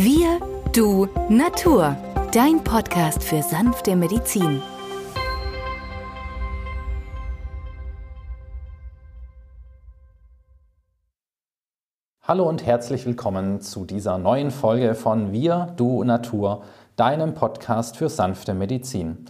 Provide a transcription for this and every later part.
Wir, du, Natur. Dein Podcast für sanfte Medizin. Hallo und herzlich willkommen zu dieser neuen Folge von Wir, du, Natur, deinem Podcast für sanfte Medizin.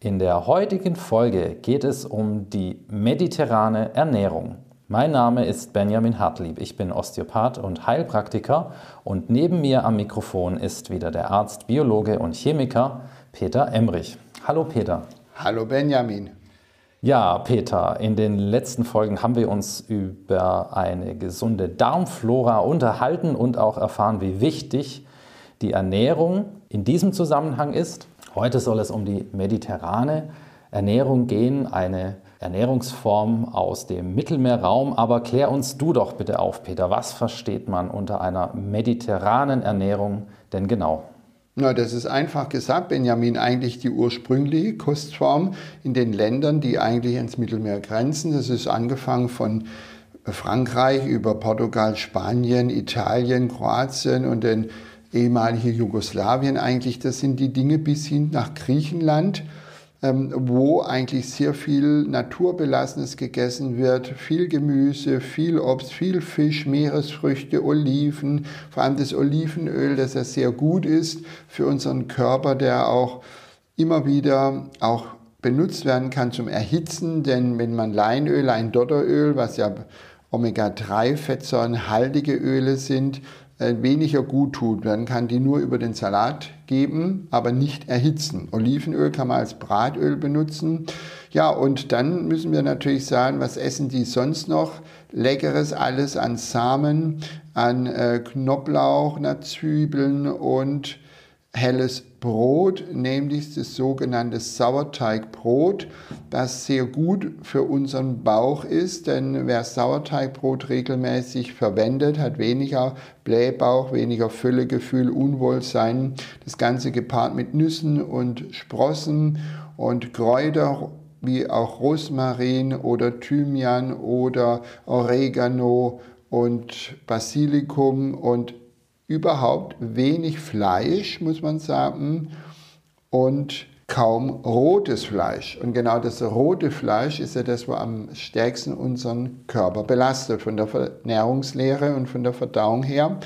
In der heutigen Folge geht es um die mediterrane Ernährung. Mein Name ist Benjamin Hartlieb. Ich bin Osteopath und Heilpraktiker und neben mir am Mikrofon ist wieder der Arzt, Biologe und Chemiker Peter Emrich. Hallo Peter. Hallo Benjamin. Ja, Peter, in den letzten Folgen haben wir uns über eine gesunde Darmflora unterhalten und auch erfahren, wie wichtig die Ernährung in diesem Zusammenhang ist. Heute soll es um die mediterrane Ernährung gehen, eine Ernährungsform aus dem Mittelmeerraum. Aber klär uns du doch bitte auf, Peter, was versteht man unter einer mediterranen Ernährung denn genau? Na, das ist einfach gesagt, Benjamin, eigentlich die ursprüngliche Kostform in den Ländern, die eigentlich ins Mittelmeer grenzen. Das ist angefangen von Frankreich über Portugal, Spanien, Italien, Kroatien und den ehemaligen Jugoslawien eigentlich. Das sind die Dinge bis hin nach Griechenland wo eigentlich sehr viel Naturbelassenes gegessen wird, viel Gemüse, viel Obst, viel Fisch, Meeresfrüchte, Oliven, vor allem das Olivenöl, das ja sehr gut ist für unseren Körper, der auch immer wieder auch benutzt werden kann zum Erhitzen, denn wenn man Leinöl, ein Dotteröl, was ja Omega-3-fettsäurenhaltige Öle sind, weniger gut tut. Man kann die nur über den Salat geben, aber nicht erhitzen. Olivenöl kann man als Bratöl benutzen. Ja, und dann müssen wir natürlich sagen, was essen die sonst noch? Leckeres alles an Samen, an äh, Knoblauch, Zwiebeln und helles Brot, nämlich das sogenannte Sauerteigbrot, das sehr gut für unseren Bauch ist, denn wer Sauerteigbrot regelmäßig verwendet, hat weniger Blähbauch, weniger Füllegefühl, Unwohlsein. Das Ganze gepaart mit Nüssen und Sprossen und Kräuter wie auch Rosmarin oder Thymian oder Oregano und Basilikum und überhaupt wenig Fleisch, muss man sagen, und kaum rotes Fleisch. Und genau das rote Fleisch ist ja das, was am stärksten unseren Körper belastet, von der Ernährungslehre und von der Verdauung her.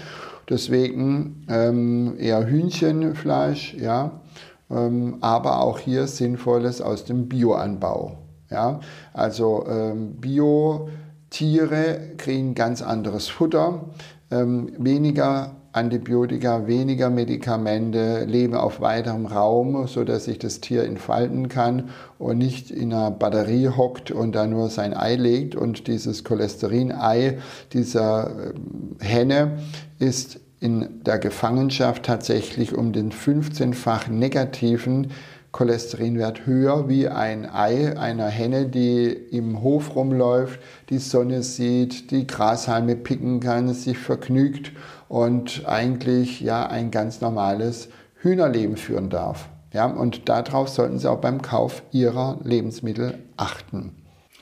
Deswegen ähm, eher Hühnchenfleisch, ja, ähm, aber auch hier Sinnvolles aus dem Bioanbau. Ja. Also ähm, Bio-Tiere kriegen ganz anderes Futter, ähm, weniger Antibiotika, weniger Medikamente, leben auf weiterem Raum, sodass sich das Tier entfalten kann und nicht in einer Batterie hockt und da nur sein Ei legt. Und dieses Cholesterin-Ei dieser ähm, Henne ist in der Gefangenschaft tatsächlich um den 15-fach negativen Cholesterinwert höher wie ein Ei einer Henne, die im Hof rumläuft, die Sonne sieht, die Grashalme picken kann, sich vergnügt und eigentlich ja ein ganz normales Hühnerleben führen darf. Ja, und darauf sollten Sie auch beim Kauf Ihrer Lebensmittel achten.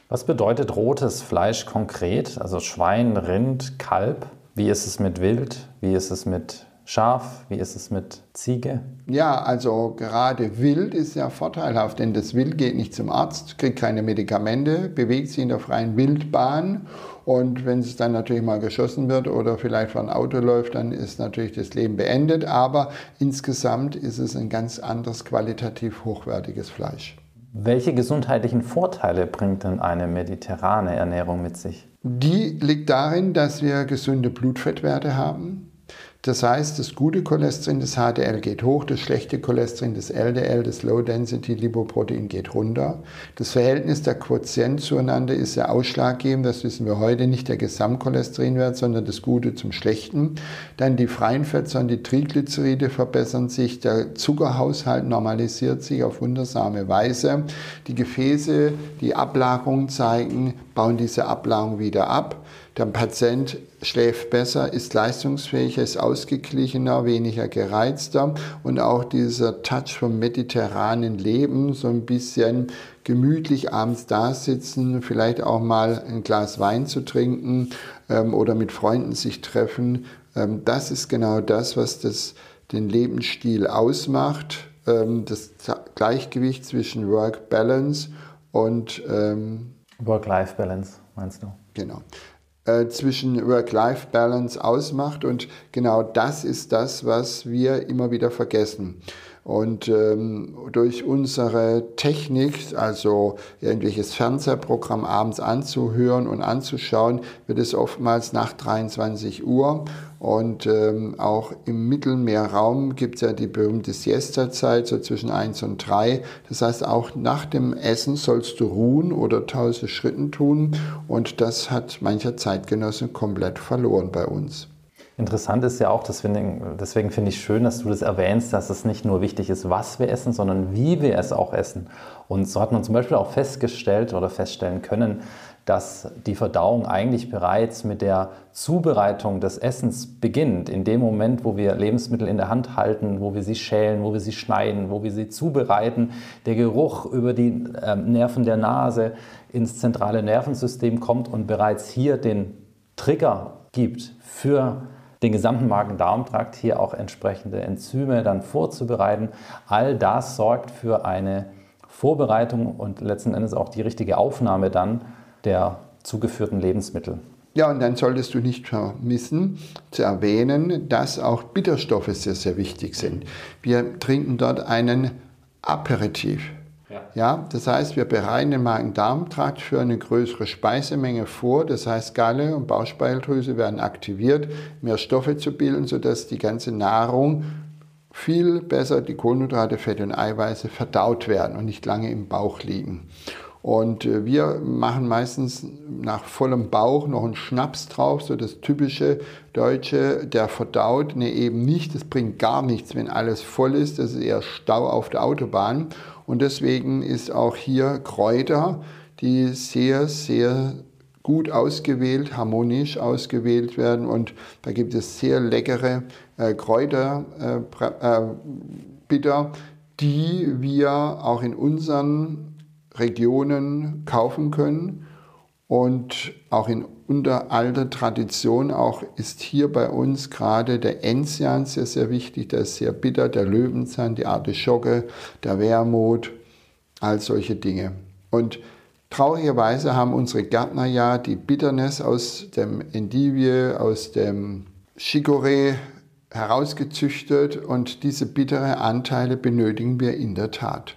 Was bedeutet rotes Fleisch konkret? Also Schwein, Rind, Kalb? Wie ist es mit Wild? Wie ist es mit Schaf? Wie ist es mit Ziege? Ja, also gerade Wild ist ja vorteilhaft, denn das Wild geht nicht zum Arzt, kriegt keine Medikamente, bewegt sich in der freien Wildbahn und wenn es dann natürlich mal geschossen wird oder vielleicht vor ein Auto läuft, dann ist natürlich das Leben beendet. Aber insgesamt ist es ein ganz anderes qualitativ hochwertiges Fleisch. Welche gesundheitlichen Vorteile bringt denn eine mediterrane Ernährung mit sich? Die liegt darin, dass wir gesunde Blutfettwerte haben, das heißt, das gute Cholesterin, das HDL geht hoch, das schlechte Cholesterin, das LDL, das Low Density Lipoprotein geht runter. Das Verhältnis der Quotient zueinander ist ja ausschlaggebend, das wissen wir heute, nicht der Gesamtcholesterinwert, sondern das Gute zum Schlechten. Dann die freien Fettsäuren, die Triglyceride verbessern sich, der Zuckerhaushalt normalisiert sich auf wundersame Weise. Die Gefäße, die Ablagerungen zeigen, bauen diese Ablagerung wieder ab. Der Patient schläft besser, ist leistungsfähiger, ist ausgeglichener, weniger gereizter und auch dieser Touch vom mediterranen Leben, so ein bisschen gemütlich abends da sitzen, vielleicht auch mal ein Glas Wein zu trinken ähm, oder mit Freunden sich treffen, ähm, das ist genau das, was das, den Lebensstil ausmacht, ähm, das Gleichgewicht zwischen Work-Balance und ähm, Work-Life-Balance, meinst du? Genau. Äh, zwischen Work-Life-Balance ausmacht. Und genau das ist das, was wir immer wieder vergessen. Und ähm, durch unsere Technik, also irgendwelches Fernsehprogramm abends anzuhören und anzuschauen, wird es oftmals nach 23 Uhr. Und ähm, auch im Mittelmeerraum gibt es ja die berühmte Siesta-Zeit, so zwischen 1 und 3. Das heißt, auch nach dem Essen sollst du ruhen oder tausend Schritten tun. Und das hat mancher Zeitgenosse komplett verloren bei uns. Interessant ist ja auch, deswegen, deswegen finde ich schön, dass du das erwähnst, dass es nicht nur wichtig ist, was wir essen, sondern wie wir es auch essen. Und so hat man zum Beispiel auch festgestellt oder feststellen können, dass die Verdauung eigentlich bereits mit der Zubereitung des Essens beginnt. In dem Moment, wo wir Lebensmittel in der Hand halten, wo wir sie schälen, wo wir sie schneiden, wo wir sie zubereiten, der Geruch über die ähm, Nerven der Nase ins zentrale Nervensystem kommt und bereits hier den Trigger gibt für den gesamten Magen-Darm-Trakt, hier auch entsprechende Enzyme dann vorzubereiten. All das sorgt für eine Vorbereitung und letzten Endes auch die richtige Aufnahme dann der zugeführten Lebensmittel. Ja, und dann solltest du nicht vermissen zu erwähnen, dass auch Bitterstoffe sehr, sehr wichtig sind. Wir trinken dort einen Aperitif. Ja. das heißt, wir bereiten den Magen-Darm-Trakt für eine größere Speisemenge vor. Das heißt, Galle und Bauchspeicheldrüse werden aktiviert, mehr Stoffe zu bilden, sodass die ganze Nahrung viel besser, die Kohlenhydrate, Fette und Eiweiße verdaut werden und nicht lange im Bauch liegen. Und äh, wir machen meistens nach vollem Bauch noch einen Schnaps drauf, so das typische Deutsche, der verdaut, ne eben nicht, das bringt gar nichts, wenn alles voll ist, das ist eher Stau auf der Autobahn. Und deswegen ist auch hier Kräuter, die sehr, sehr gut ausgewählt, harmonisch ausgewählt werden. Und da gibt es sehr leckere äh, Kräuter, äh, äh, die wir auch in unseren Regionen kaufen können. Und auch in unter alter Tradition auch ist hier bei uns gerade der Enzian sehr, sehr wichtig. Der ist sehr bitter, der Löwenzahn, die Artischocke, der Wermut, all solche Dinge. Und traurigerweise haben unsere Gärtner ja die Bitterness aus dem Endivie, aus dem Chicorée herausgezüchtet und diese bittere Anteile benötigen wir in der Tat.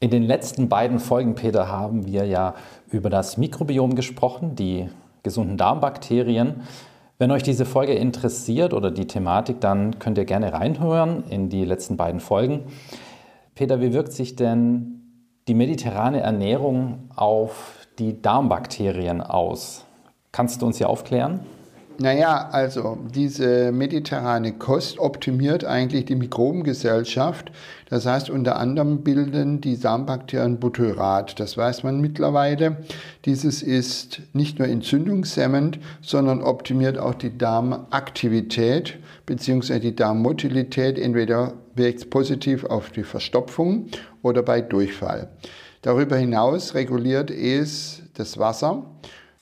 In den letzten beiden Folgen, Peter, haben wir ja über das Mikrobiom gesprochen, die gesunden Darmbakterien. Wenn euch diese Folge interessiert oder die Thematik, dann könnt ihr gerne reinhören in die letzten beiden Folgen. Peter, wie wirkt sich denn die mediterrane Ernährung auf die Darmbakterien aus? Kannst du uns hier aufklären? Naja, also diese mediterrane Kost optimiert eigentlich die Mikrobengesellschaft. Das heißt, unter anderem bilden die Darmbakterien Butyrat. Das weiß man mittlerweile. Dieses ist nicht nur entzündungshemmend, sondern optimiert auch die Darmaktivität bzw. die Darmmotilität. Entweder wirkt es positiv auf die Verstopfung oder bei Durchfall. Darüber hinaus reguliert es das Wasser.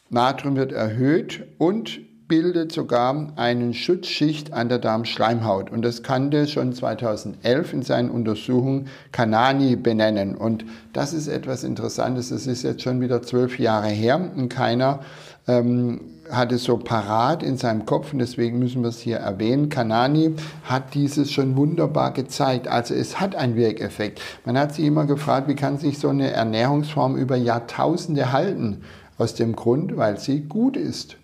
Natrium wird erhöht und bildet sogar eine Schutzschicht an der Darmschleimhaut. Und das kannte schon 2011 in seinen Untersuchungen Kanani benennen. Und das ist etwas Interessantes. Das ist jetzt schon wieder zwölf Jahre her und keiner ähm, hat es so parat in seinem Kopf und deswegen müssen wir es hier erwähnen. Kanani hat dieses schon wunderbar gezeigt. Also es hat einen Wirkeffekt. Man hat sich immer gefragt, wie kann sich so eine Ernährungsform über Jahrtausende halten? Aus dem Grund, weil sie gut ist.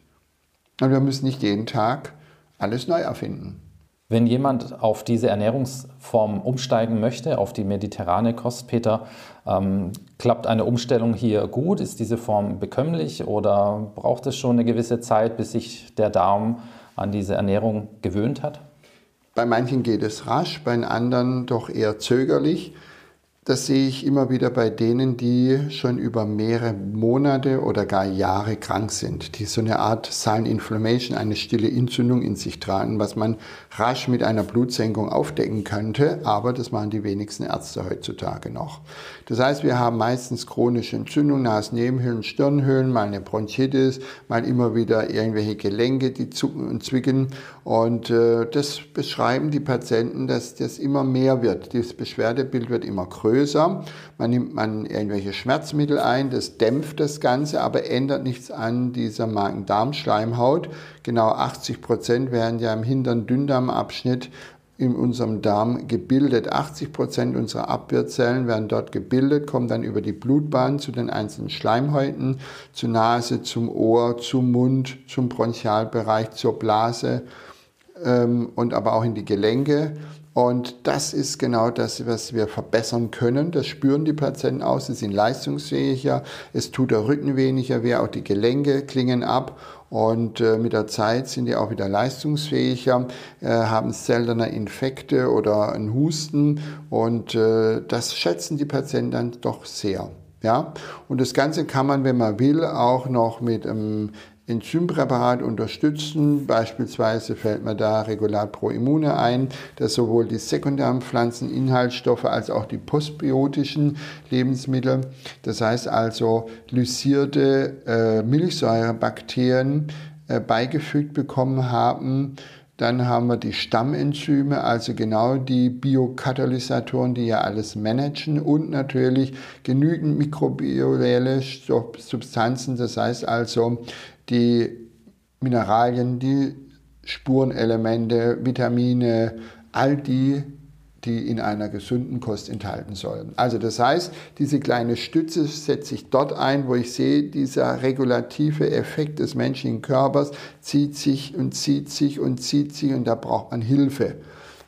Und wir müssen nicht jeden Tag alles neu erfinden. Wenn jemand auf diese Ernährungsform umsteigen möchte, auf die mediterrane Kost, Peter, ähm, klappt eine Umstellung hier gut? Ist diese Form bekömmlich oder braucht es schon eine gewisse Zeit, bis sich der Darm an diese Ernährung gewöhnt hat? Bei manchen geht es rasch, bei anderen doch eher zögerlich. Das sehe ich immer wieder bei denen, die schon über mehrere Monate oder gar Jahre krank sind, die so eine Art Silent Inflammation, eine stille Entzündung in sich tragen, was man rasch mit einer Blutsenkung aufdecken könnte, aber das machen die wenigsten Ärzte heutzutage noch. Das heißt, wir haben meistens chronische Entzündungen, Nasennebenhöhlen, Stirnhöhlen, mal eine Bronchitis, mal immer wieder irgendwelche Gelenke, die zucken und zwicken und äh, das beschreiben die Patienten, dass das immer mehr wird. Das Beschwerdebild wird immer größer größer. Man nimmt man irgendwelche Schmerzmittel ein, das dämpft das Ganze, aber ändert nichts an dieser Magen-Darm-Schleimhaut. Genau 80 Prozent werden ja im hinteren Dünndarmabschnitt in unserem Darm gebildet. 80 Prozent unserer Abwehrzellen werden dort gebildet, kommen dann über die Blutbahn zu den einzelnen Schleimhäuten, zur Nase, zum Ohr, zum Mund, zum Bronchialbereich, zur Blase ähm, und aber auch in die Gelenke. Und das ist genau das, was wir verbessern können. Das spüren die Patienten aus. Sie sind leistungsfähiger. Es tut der Rücken weniger weh. Auch die Gelenke klingen ab. Und äh, mit der Zeit sind die auch wieder leistungsfähiger, äh, haben seltener Infekte oder einen Husten. Und äh, das schätzen die Patienten dann doch sehr. Ja? Und das Ganze kann man, wenn man will, auch noch mit einem Enzympräparat unterstützen. Beispielsweise fällt mir da Regulat Pro Immune ein, das sowohl die sekundären Pflanzeninhaltsstoffe als auch die postbiotischen Lebensmittel, das heißt also lysierte äh, Milchsäurebakterien äh, beigefügt bekommen haben. Dann haben wir die Stammenzyme, also genau die Biokatalysatoren, die ja alles managen und natürlich genügend mikrobielle Substanzen, das heißt also die Mineralien, die Spurenelemente, Vitamine, all die, die in einer gesunden Kost enthalten sollen. Also das heißt, diese kleine Stütze setze ich dort ein, wo ich sehe, dieser regulative Effekt des menschlichen Körpers zieht sich und zieht sich und zieht sich und da braucht man Hilfe.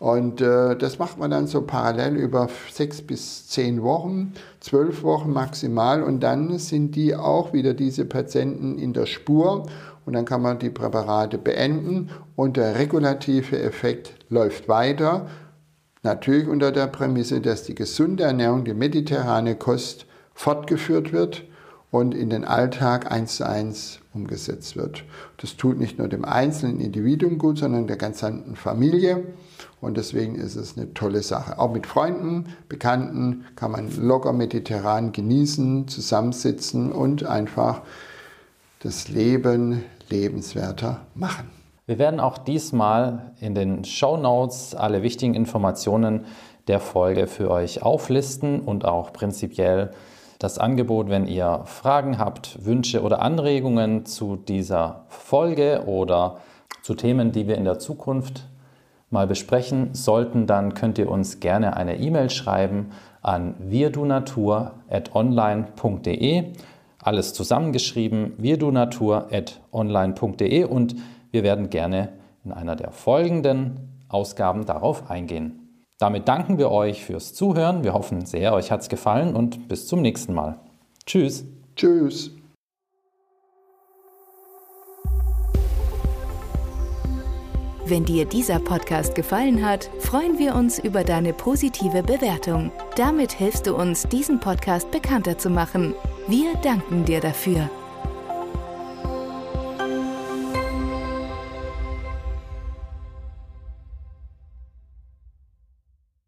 Und äh, das macht man dann so parallel über sechs bis zehn Wochen, zwölf Wochen maximal. Und dann sind die auch wieder diese Patienten in der Spur. Und dann kann man die Präparate beenden und der regulative Effekt läuft weiter. Natürlich unter der Prämisse, dass die gesunde Ernährung, die mediterrane Kost fortgeführt wird und in den Alltag eins zu eins umgesetzt wird. Das tut nicht nur dem einzelnen Individuum gut, sondern der ganzen Familie. Und deswegen ist es eine tolle Sache. Auch mit Freunden, Bekannten kann man locker mediterran genießen, zusammensitzen und einfach das Leben lebenswerter machen. Wir werden auch diesmal in den Show Notes alle wichtigen Informationen der Folge für euch auflisten und auch prinzipiell das Angebot, wenn ihr Fragen habt, Wünsche oder Anregungen zu dieser Folge oder zu Themen, die wir in der Zukunft mal besprechen sollten, dann könnt ihr uns gerne eine E-Mail schreiben an wirdunatur.online.de. Alles zusammengeschrieben, wirdunatur.online.de und wir werden gerne in einer der folgenden Ausgaben darauf eingehen. Damit danken wir euch fürs Zuhören. Wir hoffen sehr, euch hat es gefallen und bis zum nächsten Mal. Tschüss. Tschüss. Wenn dir dieser Podcast gefallen hat, freuen wir uns über deine positive Bewertung. Damit hilfst du uns, diesen Podcast bekannter zu machen. Wir danken dir dafür.